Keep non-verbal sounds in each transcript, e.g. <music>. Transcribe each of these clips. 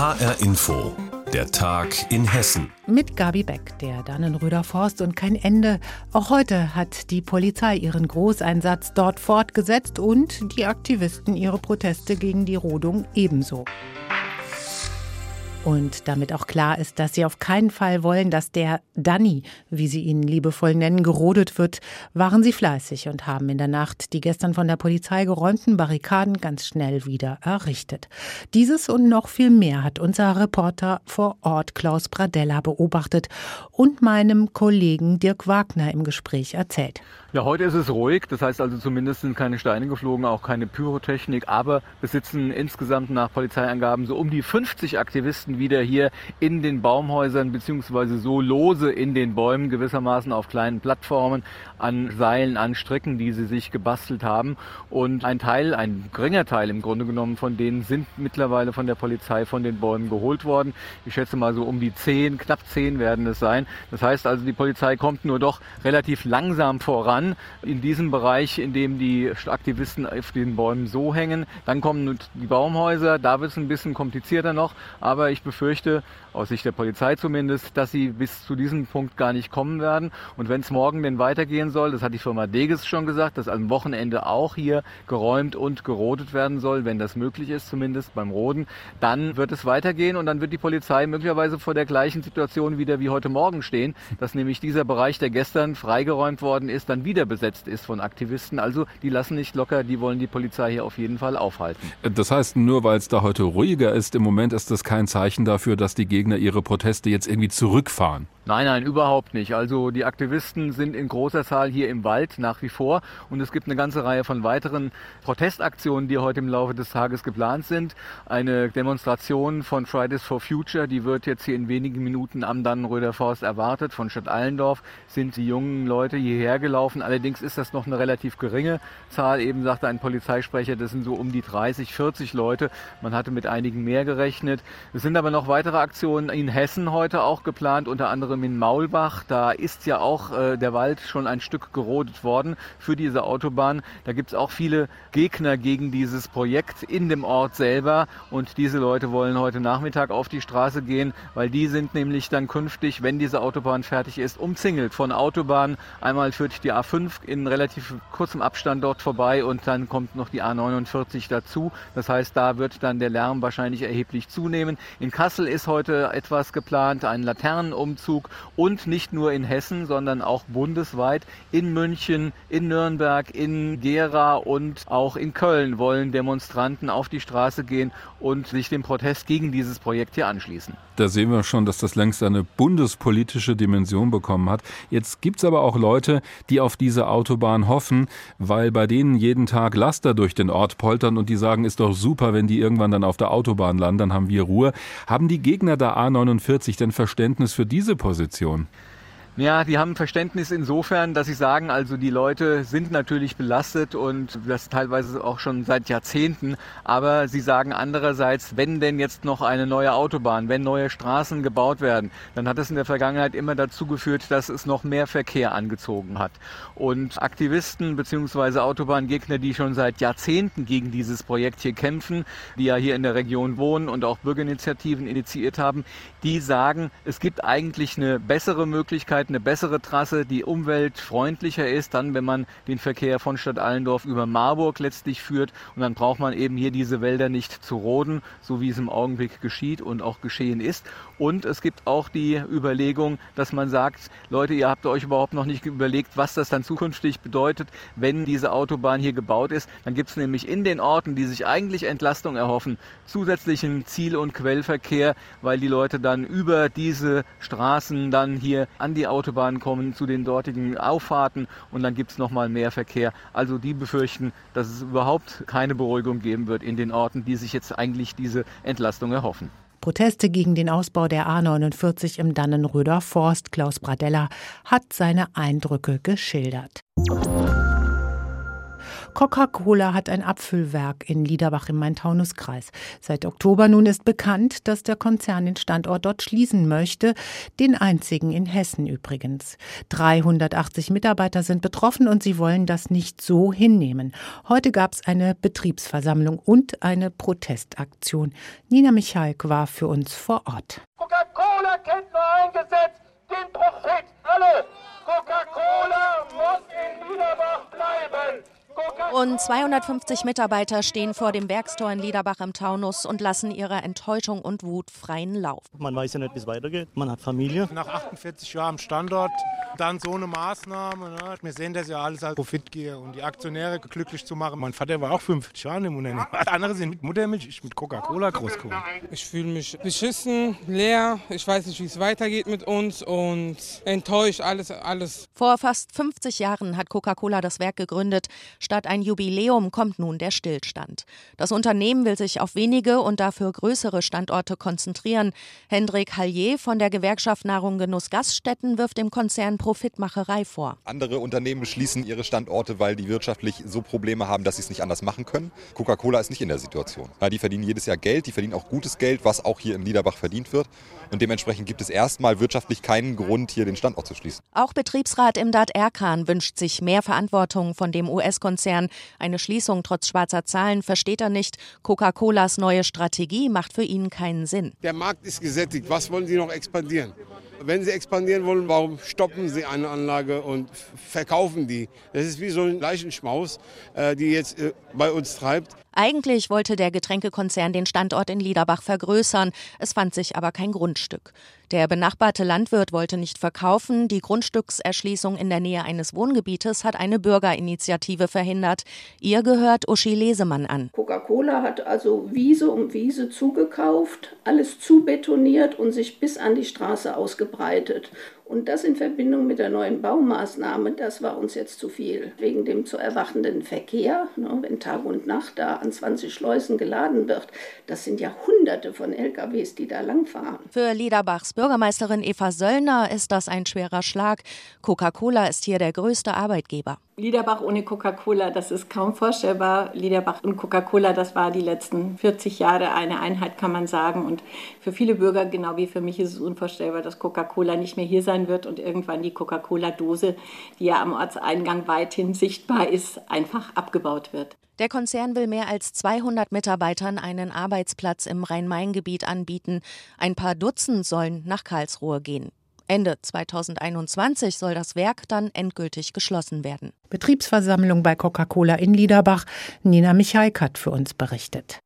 HR Info, der Tag in Hessen. Mit Gabi Beck, der Dannenröder Forst und kein Ende. Auch heute hat die Polizei ihren Großeinsatz dort fortgesetzt und die Aktivisten ihre Proteste gegen die Rodung ebenso. Und damit auch klar ist, dass sie auf keinen Fall wollen, dass der Danny, wie sie ihn liebevoll nennen, gerodet wird, waren sie fleißig und haben in der Nacht die gestern von der Polizei geräumten Barrikaden ganz schnell wieder errichtet. Dieses und noch viel mehr hat unser Reporter vor Ort Klaus Bradella beobachtet und meinem Kollegen Dirk Wagner im Gespräch erzählt. Ja, heute ist es ruhig. Das heißt also zumindest sind keine Steine geflogen, auch keine Pyrotechnik. Aber besitzen insgesamt nach Polizeiangaben so um die 50 Aktivisten wieder hier in den Baumhäusern beziehungsweise so lose in den Bäumen gewissermaßen auf kleinen Plattformen an Seilen, an Stricken, die sie sich gebastelt haben. Und ein Teil, ein geringer Teil im Grunde genommen von denen sind mittlerweile von der Polizei von den Bäumen geholt worden. Ich schätze mal so um die zehn, knapp zehn werden es sein. Das heißt also, die Polizei kommt nur doch relativ langsam voran an in diesem Bereich, in dem die Aktivisten auf den Bäumen so hängen. Dann kommen die Baumhäuser, da wird es ein bisschen komplizierter noch, aber ich befürchte, aus Sicht der Polizei zumindest, dass sie bis zu diesem Punkt gar nicht kommen werden. Und wenn es morgen denn weitergehen soll, das hat die Firma Deges schon gesagt, dass am Wochenende auch hier geräumt und gerodet werden soll, wenn das möglich ist, zumindest beim Roden, dann wird es weitergehen und dann wird die Polizei möglicherweise vor der gleichen Situation wieder wie heute Morgen stehen, dass nämlich dieser Bereich, der gestern freigeräumt worden ist, dann wieder wieder besetzt ist von Aktivisten. Also die lassen nicht locker, die wollen die Polizei hier auf jeden Fall aufhalten. Das heißt, nur weil es da heute ruhiger ist, im Moment ist das kein Zeichen dafür, dass die Gegner ihre Proteste jetzt irgendwie zurückfahren. Nein, nein, überhaupt nicht. Also die Aktivisten sind in großer Zahl hier im Wald nach wie vor und es gibt eine ganze Reihe von weiteren Protestaktionen, die heute im Laufe des Tages geplant sind. Eine Demonstration von Fridays for Future, die wird jetzt hier in wenigen Minuten am Dannenröder Forst erwartet. Von Stadt Allendorf sind die jungen Leute hierher gelaufen. Allerdings ist das noch eine relativ geringe Zahl. Eben sagte ein Polizeisprecher, das sind so um die 30, 40 Leute. Man hatte mit einigen mehr gerechnet. Es sind aber noch weitere Aktionen in Hessen heute auch geplant, unter anderem anderem in Maulbach. Da ist ja auch äh, der Wald schon ein Stück gerodet worden für diese Autobahn. Da gibt es auch viele Gegner gegen dieses Projekt in dem Ort selber. Und diese Leute wollen heute Nachmittag auf die Straße gehen, weil die sind nämlich dann künftig, wenn diese Autobahn fertig ist, umzingelt von Autobahnen. Einmal führt die A5 in relativ kurzem Abstand dort vorbei und dann kommt noch die A49 dazu. Das heißt, da wird dann der Lärm wahrscheinlich erheblich zunehmen. In Kassel ist heute etwas geplant, ein Laternenumzug und nicht nur in Hessen, sondern auch bundesweit. In München, in Nürnberg, in Gera und auch in Köln wollen Demonstranten auf die Straße gehen und sich dem Protest gegen dieses Projekt hier anschließen. Da sehen wir schon, dass das längst eine bundespolitische Dimension bekommen hat. Jetzt gibt es aber auch Leute, die auf diese Autobahn hoffen, weil bei denen jeden Tag Laster durch den Ort poltern und die sagen, ist doch super, wenn die irgendwann dann auf der Autobahn landen, dann haben wir Ruhe. Haben die Gegner der A49 denn Verständnis für diese Position? Ja, die haben Verständnis insofern, dass sie sagen, also die Leute sind natürlich belastet und das teilweise auch schon seit Jahrzehnten, aber sie sagen andererseits, wenn denn jetzt noch eine neue Autobahn, wenn neue Straßen gebaut werden, dann hat es in der Vergangenheit immer dazu geführt, dass es noch mehr Verkehr angezogen hat. Und Aktivisten bzw. Autobahngegner, die schon seit Jahrzehnten gegen dieses Projekt hier kämpfen, die ja hier in der Region wohnen und auch Bürgerinitiativen initiiert haben, die sagen, es gibt eigentlich eine bessere Möglichkeit, eine bessere Trasse, die umweltfreundlicher ist, dann wenn man den Verkehr von Stadt Allendorf über Marburg letztlich führt und dann braucht man eben hier diese Wälder nicht zu roden, so wie es im Augenblick geschieht und auch geschehen ist. Und es gibt auch die Überlegung, dass man sagt, Leute, ihr habt euch überhaupt noch nicht überlegt, was das dann zukünftig bedeutet, wenn diese Autobahn hier gebaut ist. Dann gibt es nämlich in den Orten, die sich eigentlich Entlastung erhoffen, zusätzlichen Ziel- und Quellverkehr, weil die Leute dann über diese Straßen dann hier an die Autobahn Autobahnen kommen, zu den dortigen Auffahrten und dann gibt es nochmal mehr Verkehr. Also die befürchten, dass es überhaupt keine Beruhigung geben wird in den Orten, die sich jetzt eigentlich diese Entlastung erhoffen. Proteste gegen den Ausbau der A49 im Dannenröder Forst. Klaus Bradella hat seine Eindrücke geschildert. Coca-Cola hat ein Abfüllwerk in Liederbach im Main-Taunus-Kreis. Seit Oktober nun ist bekannt, dass der Konzern den Standort dort schließen möchte, den einzigen in Hessen übrigens. 380 Mitarbeiter sind betroffen und sie wollen das nicht so hinnehmen. Heute gab es eine Betriebsversammlung und eine Protestaktion. Nina Michalk war für uns vor Ort. Coca-Cola kennt nur ein Gesetz, den Profit. Alle! Coca-Cola muss in Liederbach bleiben. Rund 250 Mitarbeiter stehen vor dem Werkstor in Liederbach im Taunus und lassen ihrer Enttäuschung und Wut freien Lauf. Man weiß ja nicht, wie es weitergeht. Man hat Familie. Nach 48 Jahren am Standort dann so eine Maßnahme. Ne? Wir sehen das ja alles als Profitgier und die Aktionäre glücklich zu machen. Mein Vater war auch 50 Jahre im Unternehmen. <laughs> Andere sind mit Muttermilch, ich mit Coca-Cola groß geworden. Ich fühle mich beschissen, leer. Ich weiß nicht, wie es weitergeht mit uns und enttäuscht alles, alles. Vor fast 50 Jahren hat Coca-Cola das Werk gegründet. Statt ein Jubiläum kommt nun der Stillstand. Das Unternehmen will sich auf wenige und dafür größere Standorte konzentrieren. Hendrik Hallier von der Gewerkschaft Nahrung Genuss Gaststätten wirft dem Konzern Profitmacherei vor. Andere Unternehmen schließen ihre Standorte, weil die wirtschaftlich so Probleme haben, dass sie es nicht anders machen können. Coca-Cola ist nicht in der Situation. die verdienen jedes Jahr Geld, die verdienen auch gutes Geld, was auch hier in Niederbach verdient wird. Und dementsprechend gibt es erstmal wirtschaftlich keinen Grund, hier den Standort zu schließen. Auch Betriebsrat Imdad Erkan wünscht sich mehr Verantwortung von dem US-Konzern. Eine Schließung trotz schwarzer Zahlen versteht er nicht. Coca-Colas neue Strategie macht für ihn keinen Sinn. Der Markt ist gesättigt. Was wollen Sie noch expandieren? Wenn Sie expandieren wollen, warum stoppen Sie eine Anlage und verkaufen die? Das ist wie so ein Leichenschmaus, äh, die jetzt äh, bei uns treibt. Eigentlich wollte der Getränkekonzern den Standort in Liederbach vergrößern, es fand sich aber kein Grundstück. Der benachbarte Landwirt wollte nicht verkaufen, die Grundstückserschließung in der Nähe eines Wohngebietes hat eine Bürgerinitiative verhindert. Ihr gehört Uschi Lesemann an. Coca-Cola hat also Wiese um Wiese zugekauft, alles zubetoniert und sich bis an die Straße ausgebreitet. Und das in Verbindung mit der neuen Baumaßnahme, das war uns jetzt zu viel. Wegen dem zu erwachenden Verkehr, ne, wenn Tag und Nacht da an 20 Schleusen geladen wird, das sind ja Hunderte von LKWs, die da langfahren. Für Liederbachs Bürgermeisterin Eva Söllner ist das ein schwerer Schlag. Coca-Cola ist hier der größte Arbeitgeber. Liederbach ohne Coca-Cola, das ist kaum vorstellbar. Liederbach und Coca-Cola, das war die letzten 40 Jahre eine Einheit, kann man sagen. Und für viele Bürger, genau wie für mich, ist es unvorstellbar, dass Coca-Cola nicht mehr hier sein wird und irgendwann die Coca-Cola-Dose, die ja am Ortseingang weithin sichtbar ist, einfach abgebaut wird. Der Konzern will mehr als 200 Mitarbeitern einen Arbeitsplatz im Rhein-Main-Gebiet anbieten. Ein paar Dutzend sollen nach Karlsruhe gehen. Ende 2021 soll das Werk dann endgültig geschlossen werden. Betriebsversammlung bei Coca-Cola in Liederbach. Nina Michaik hat für uns berichtet.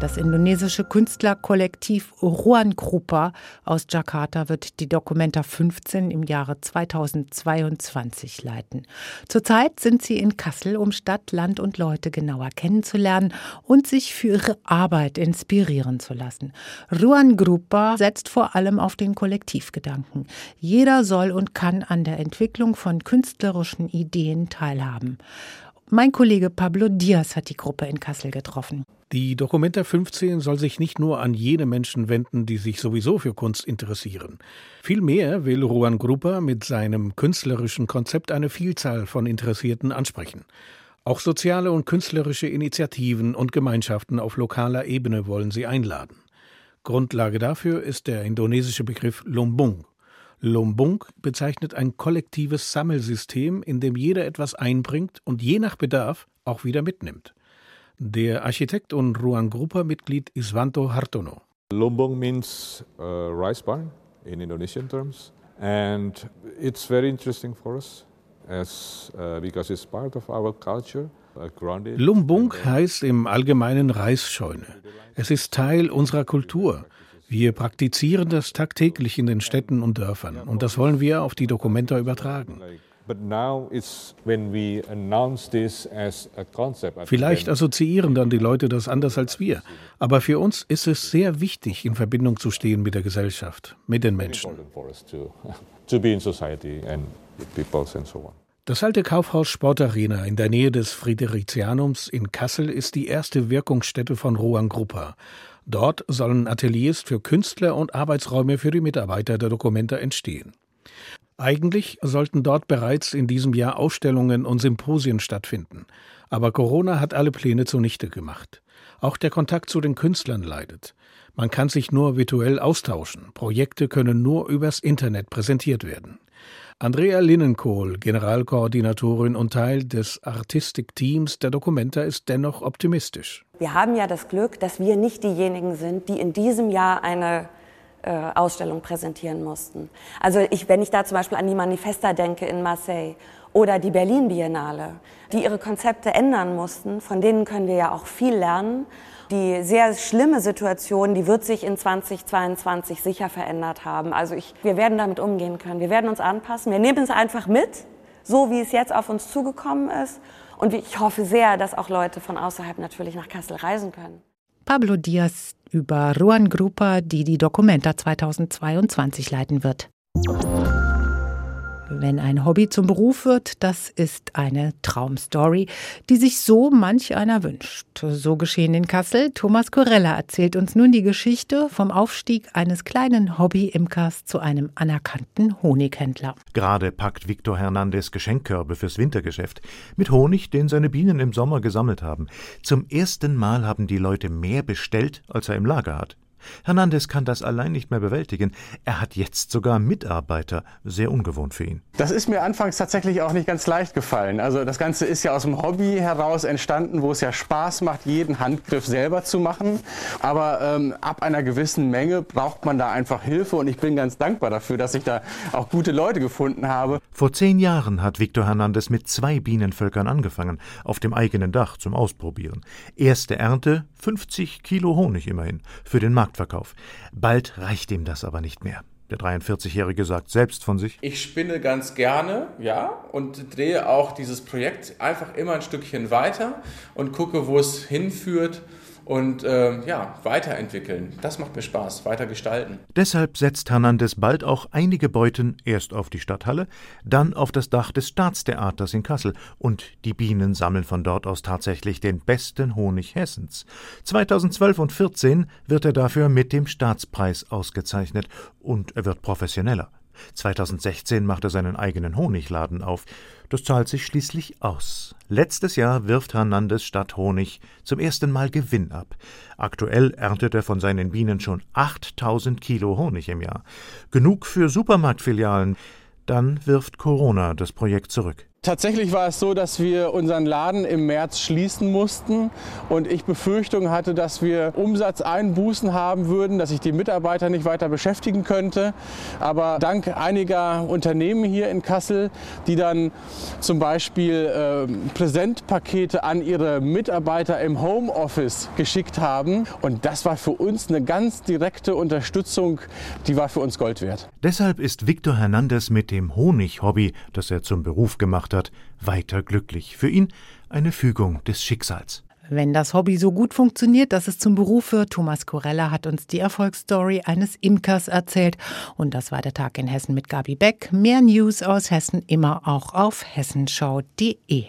Das indonesische Künstlerkollektiv Ruan Grupa aus Jakarta wird die Documenta 15 im Jahre 2022 leiten. Zurzeit sind sie in Kassel, um Stadt, Land und Leute genauer kennenzulernen und sich für ihre Arbeit inspirieren zu lassen. Ruan Grupa setzt vor allem auf den Kollektivgedanken. Jeder soll und kann an der Entwicklung von künstlerischen Ideen teilhaben. Mein Kollege Pablo Diaz hat die Gruppe in Kassel getroffen. Die Documenta 15 soll sich nicht nur an jene Menschen wenden, die sich sowieso für Kunst interessieren. Vielmehr will Juan Grupa mit seinem künstlerischen Konzept eine Vielzahl von Interessierten ansprechen. Auch soziale und künstlerische Initiativen und Gemeinschaften auf lokaler Ebene wollen sie einladen. Grundlage dafür ist der indonesische Begriff Lumbung. Lumbung bezeichnet ein kollektives Sammelsystem, in dem jeder etwas einbringt und je nach Bedarf auch wieder mitnimmt. Der Architekt und Ruang Grupa-Mitglied Iswanto Hartono. Lumbung means uh, rice barn in Indonesian terms, and it's very interesting for us as uh, because it's part of our culture. Lumbung heißt im Allgemeinen Reisscheune. Es ist Teil unserer Kultur. Wir praktizieren das tagtäglich in den Städten und Dörfern und das wollen wir auf die Dokumenta übertragen. Vielleicht assoziieren dann die Leute das anders als wir. Aber für uns ist es sehr wichtig, in Verbindung zu stehen mit der Gesellschaft, mit den Menschen. <laughs> Das alte Kaufhaus Sportarena in der Nähe des Fridericianums in Kassel ist die erste Wirkungsstätte von Rohan Gruppa. Dort sollen Ateliers für Künstler und Arbeitsräume für die Mitarbeiter der Dokumenta entstehen. Eigentlich sollten dort bereits in diesem Jahr Ausstellungen und Symposien stattfinden. Aber Corona hat alle Pläne zunichte gemacht. Auch der Kontakt zu den Künstlern leidet. Man kann sich nur virtuell austauschen. Projekte können nur übers Internet präsentiert werden. Andrea Linnenkohl, Generalkoordinatorin und Teil des Artistik-Teams der Documenta, ist dennoch optimistisch. Wir haben ja das Glück, dass wir nicht diejenigen sind, die in diesem Jahr eine äh, Ausstellung präsentieren mussten. Also ich, wenn ich da zum Beispiel an die Manifesta denke in Marseille oder die Berlin Biennale, die ihre Konzepte ändern mussten, von denen können wir ja auch viel lernen. Die sehr schlimme Situation, die wird sich in 2022 sicher verändert haben. Also ich, wir werden damit umgehen können. Wir werden uns anpassen. Wir nehmen es einfach mit, so wie es jetzt auf uns zugekommen ist. Und ich hoffe sehr, dass auch Leute von außerhalb natürlich nach Kassel reisen können. Pablo Diaz über Ruan Grupa, die die Documenta 2022 leiten wird. Wenn ein Hobby zum Beruf wird, das ist eine Traumstory, die sich so manch einer wünscht. So geschehen in Kassel. Thomas Corella erzählt uns nun die Geschichte vom Aufstieg eines kleinen Hobby-Imkers zu einem anerkannten Honighändler. Gerade packt Victor Hernandez Geschenkkörbe fürs Wintergeschäft mit Honig, den seine Bienen im Sommer gesammelt haben. Zum ersten Mal haben die Leute mehr bestellt, als er im Lager hat. Hernandez kann das allein nicht mehr bewältigen. Er hat jetzt sogar Mitarbeiter, sehr ungewohnt für ihn. Das ist mir anfangs tatsächlich auch nicht ganz leicht gefallen. Also das Ganze ist ja aus dem Hobby heraus entstanden, wo es ja Spaß macht, jeden Handgriff selber zu machen. Aber ähm, ab einer gewissen Menge braucht man da einfach Hilfe und ich bin ganz dankbar dafür, dass ich da auch gute Leute gefunden habe. Vor zehn Jahren hat Victor Hernandez mit zwei Bienenvölkern angefangen, auf dem eigenen Dach zum Ausprobieren. Erste Ernte 50 Kilo Honig immerhin für den Marktverkauf. Bald reicht ihm das aber nicht mehr. Der 43-Jährige sagt selbst von sich: Ich spinne ganz gerne, ja, und drehe auch dieses Projekt einfach immer ein Stückchen weiter und gucke, wo es hinführt und äh, ja, weiterentwickeln. Das macht mir Spaß, weiter gestalten. Deshalb setzt Hernandez bald auch einige Beuten erst auf die Stadthalle, dann auf das Dach des Staatstheaters in Kassel und die Bienen sammeln von dort aus tatsächlich den besten Honig Hessens. 2012 und 2014 wird er dafür mit dem Staatspreis ausgezeichnet und er wird professioneller. 2016 macht er seinen eigenen Honigladen auf. Das zahlt sich schließlich aus. Letztes Jahr wirft Hernandez statt Honig zum ersten Mal Gewinn ab. Aktuell erntet er von seinen Bienen schon 8000 Kilo Honig im Jahr. Genug für Supermarktfilialen. Dann wirft Corona das Projekt zurück. Tatsächlich war es so, dass wir unseren Laden im März schließen mussten und ich Befürchtung hatte, dass wir Umsatzeinbußen haben würden, dass ich die Mitarbeiter nicht weiter beschäftigen könnte. Aber dank einiger Unternehmen hier in Kassel, die dann zum Beispiel äh, Präsentpakete an ihre Mitarbeiter im Homeoffice geschickt haben und das war für uns eine ganz direkte Unterstützung, die war für uns Gold wert. Deshalb ist Victor Hernandez mit dem Honig-Hobby, das er zum Beruf gemacht hat, weiter glücklich. Für ihn eine Fügung des Schicksals. Wenn das Hobby so gut funktioniert, dass es zum Beruf wird, Thomas Corella hat uns die Erfolgsstory eines Imkers erzählt. Und das war der Tag in Hessen mit Gabi Beck. Mehr News aus Hessen immer auch auf hessenschau.de.